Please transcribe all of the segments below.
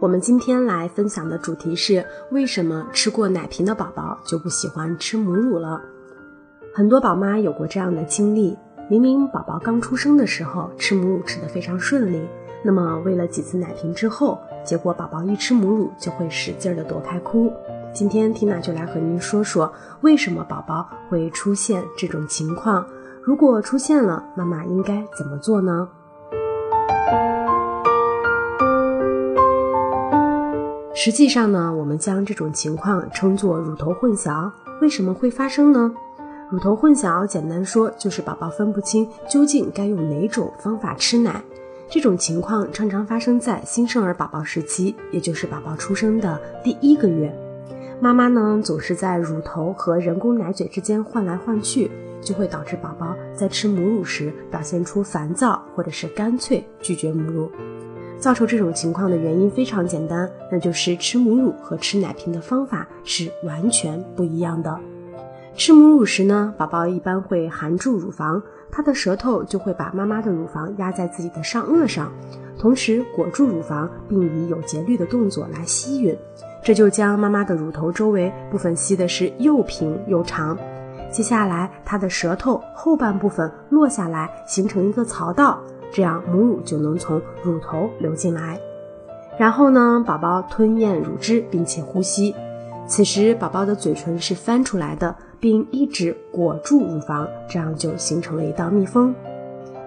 我们今天来分享的主题是：为什么吃过奶瓶的宝宝就不喜欢吃母乳了？很多宝妈有过这样的经历：明明宝宝刚出生的时候吃母乳吃得非常顺利，那么喂了几次奶瓶之后，结果宝宝一吃母乳就会使劲的躲开哭。今天缇娜就来和您说说，为什么宝宝会出现这种情况？如果出现了，妈妈应该怎么做呢？实际上呢，我们将这种情况称作乳头混淆。为什么会发生呢？乳头混淆，简单说就是宝宝分不清究竟该用哪种方法吃奶。这种情况常常发生在新生儿宝宝时期，也就是宝宝出生的第一个月。妈妈呢总是在乳头和人工奶嘴之间换来换去，就会导致宝宝在吃母乳时表现出烦躁，或者是干脆拒绝母乳。造成这种情况的原因非常简单，那就是吃母乳和吃奶瓶的方法是完全不一样的。吃母乳时呢，宝宝一般会含住乳房，他的舌头就会把妈妈的乳房压在自己的上颚上，同时裹住乳房，并以有节律的动作来吸吮，这就将妈妈的乳头周围部分吸的是又平又长。接下来，他的舌头后半部分落下来，形成一个槽道。这样母乳就能从乳头流进来，然后呢，宝宝吞咽乳汁并且呼吸。此时宝宝的嘴唇是翻出来的，并一直裹住乳房，这样就形成了一道密封。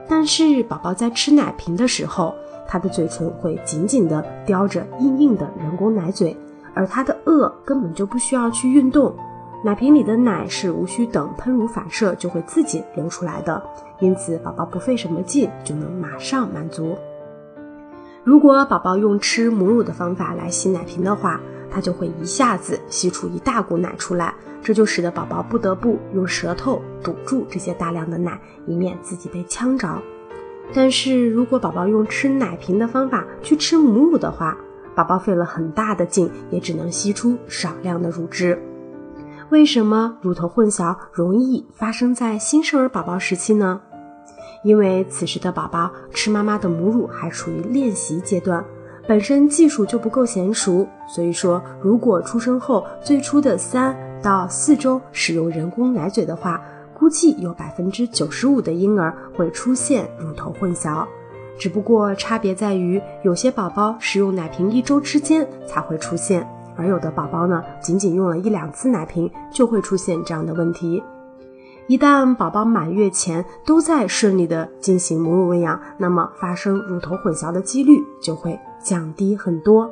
但是宝宝在吃奶瓶的时候，他的嘴唇会紧紧地叼着硬硬的人工奶嘴，而他的颚根本就不需要去运动。奶瓶里的奶是无需等喷乳反射就会自己流出来的，因此宝宝不费什么劲就能马上满足。如果宝宝用吃母乳的方法来吸奶瓶的话，他就会一下子吸出一大股奶出来，这就使得宝宝不得不用舌头堵住这些大量的奶，以免自己被呛着。但是如果宝宝用吃奶瓶的方法去吃母乳的话，宝宝费了很大的劲，也只能吸出少量的乳汁。为什么乳头混淆容易发生在新生儿宝宝时期呢？因为此时的宝宝吃妈妈的母乳还处于练习阶段，本身技术就不够娴熟。所以说，如果出生后最初的三到四周使用人工奶嘴的话，估计有百分之九十五的婴儿会出现乳头混淆。只不过差别在于，有些宝宝使用奶瓶一周之间才会出现。而有的宝宝呢，仅仅用了一两次奶瓶就会出现这样的问题。一旦宝宝满月前都在顺利的进行母乳喂养，那么发生乳头混淆的几率就会降低很多。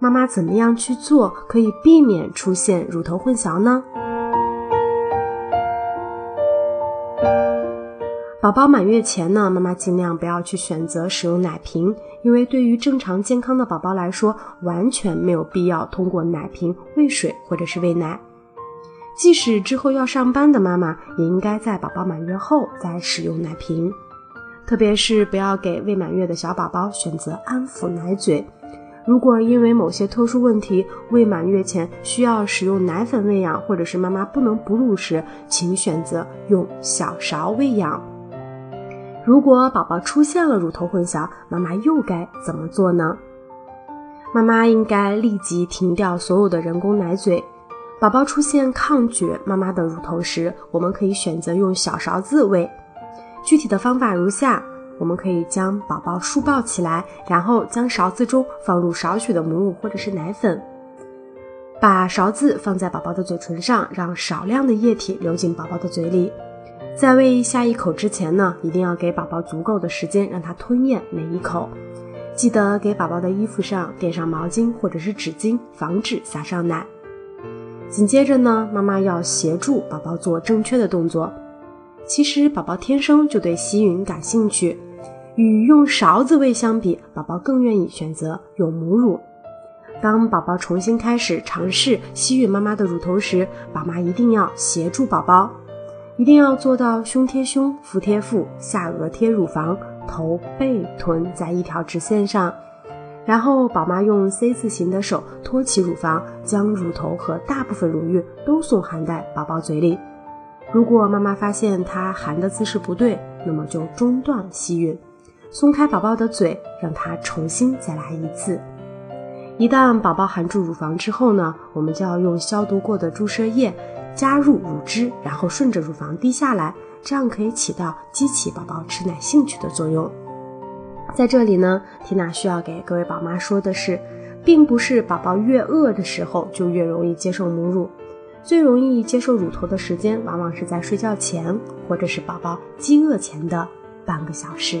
妈妈怎么样去做可以避免出现乳头混淆呢？宝宝满月前呢，妈妈尽量不要去选择使用奶瓶，因为对于正常健康的宝宝来说，完全没有必要通过奶瓶喂水或者是喂奶。即使之后要上班的妈妈，也应该在宝宝满月后再使用奶瓶。特别是不要给未满月的小宝宝选择安抚奶嘴。如果因为某些特殊问题，未满月前需要使用奶粉喂养，或者是妈妈不能哺乳时，请选择用小勺喂养。如果宝宝出现了乳头混淆，妈妈又该怎么做呢？妈妈应该立即停掉所有的人工奶嘴。宝宝出现抗拒妈妈的乳头时，我们可以选择用小勺子喂。具体的方法如下：我们可以将宝宝竖抱起来，然后将勺子中放入少许的母乳或者是奶粉，把勺子放在宝宝的嘴唇上，让少量的液体流进宝宝的嘴里。在喂下一口之前呢，一定要给宝宝足够的时间，让他吞咽每一口。记得给宝宝的衣服上垫上毛巾或者是纸巾，防止撒上奶。紧接着呢，妈妈要协助宝宝做正确的动作。其实宝宝天生就对吸吮感兴趣，与用勺子喂相比，宝宝更愿意选择用母乳。当宝宝重新开始尝试吸吮妈妈的乳头时，宝妈一定要协助宝宝，一定要做到胸贴胸、腹贴腹、下颚贴乳房、头背臀在一条直线上。然后宝妈用 C 字形的手托起乳房，将乳头和大部分乳晕都送含在宝宝嘴里。如果妈妈发现他含的姿势不对，那么就中断吸吮，松开宝宝的嘴，让他重新再来一次。一旦宝宝含住乳房之后呢，我们就要用消毒过的注射液加入乳汁，然后顺着乳房滴下来，这样可以起到激起宝宝吃奶兴趣的作用。在这里呢，缇娜需要给各位宝妈说的是，并不是宝宝越饿的时候就越容易接受母乳，最容易接受乳头的时间，往往是在睡觉前或者是宝宝饥饿前的半个小时。